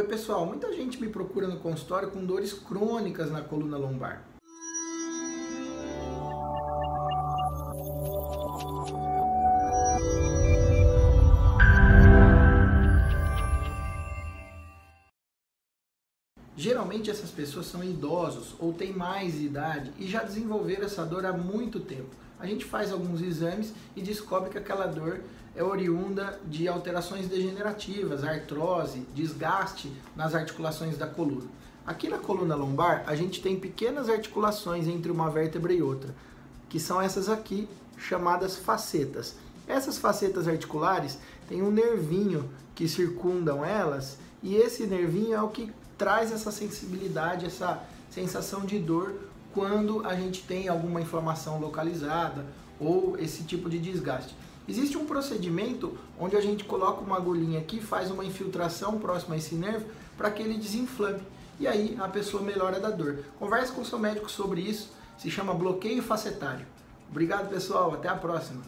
Oi pessoal, muita gente me procura no consultório com dores crônicas na coluna lombar. Geralmente essas pessoas são idosos ou têm mais idade e já desenvolveram essa dor há muito tempo. A gente faz alguns exames e descobre que aquela dor é oriunda de alterações degenerativas, artrose, desgaste nas articulações da coluna. Aqui na coluna lombar, a gente tem pequenas articulações entre uma vértebra e outra, que são essas aqui, chamadas facetas. Essas facetas articulares têm um nervinho que circundam elas, e esse nervinho é o que traz essa sensibilidade, essa sensação de dor quando a gente tem alguma inflamação localizada ou esse tipo de desgaste. Existe um procedimento onde a gente coloca uma agulhinha aqui, faz uma infiltração próxima a esse nervo para que ele desinflame. E aí a pessoa melhora da dor. Converse com o seu médico sobre isso, se chama bloqueio facetário. Obrigado pessoal, até a próxima.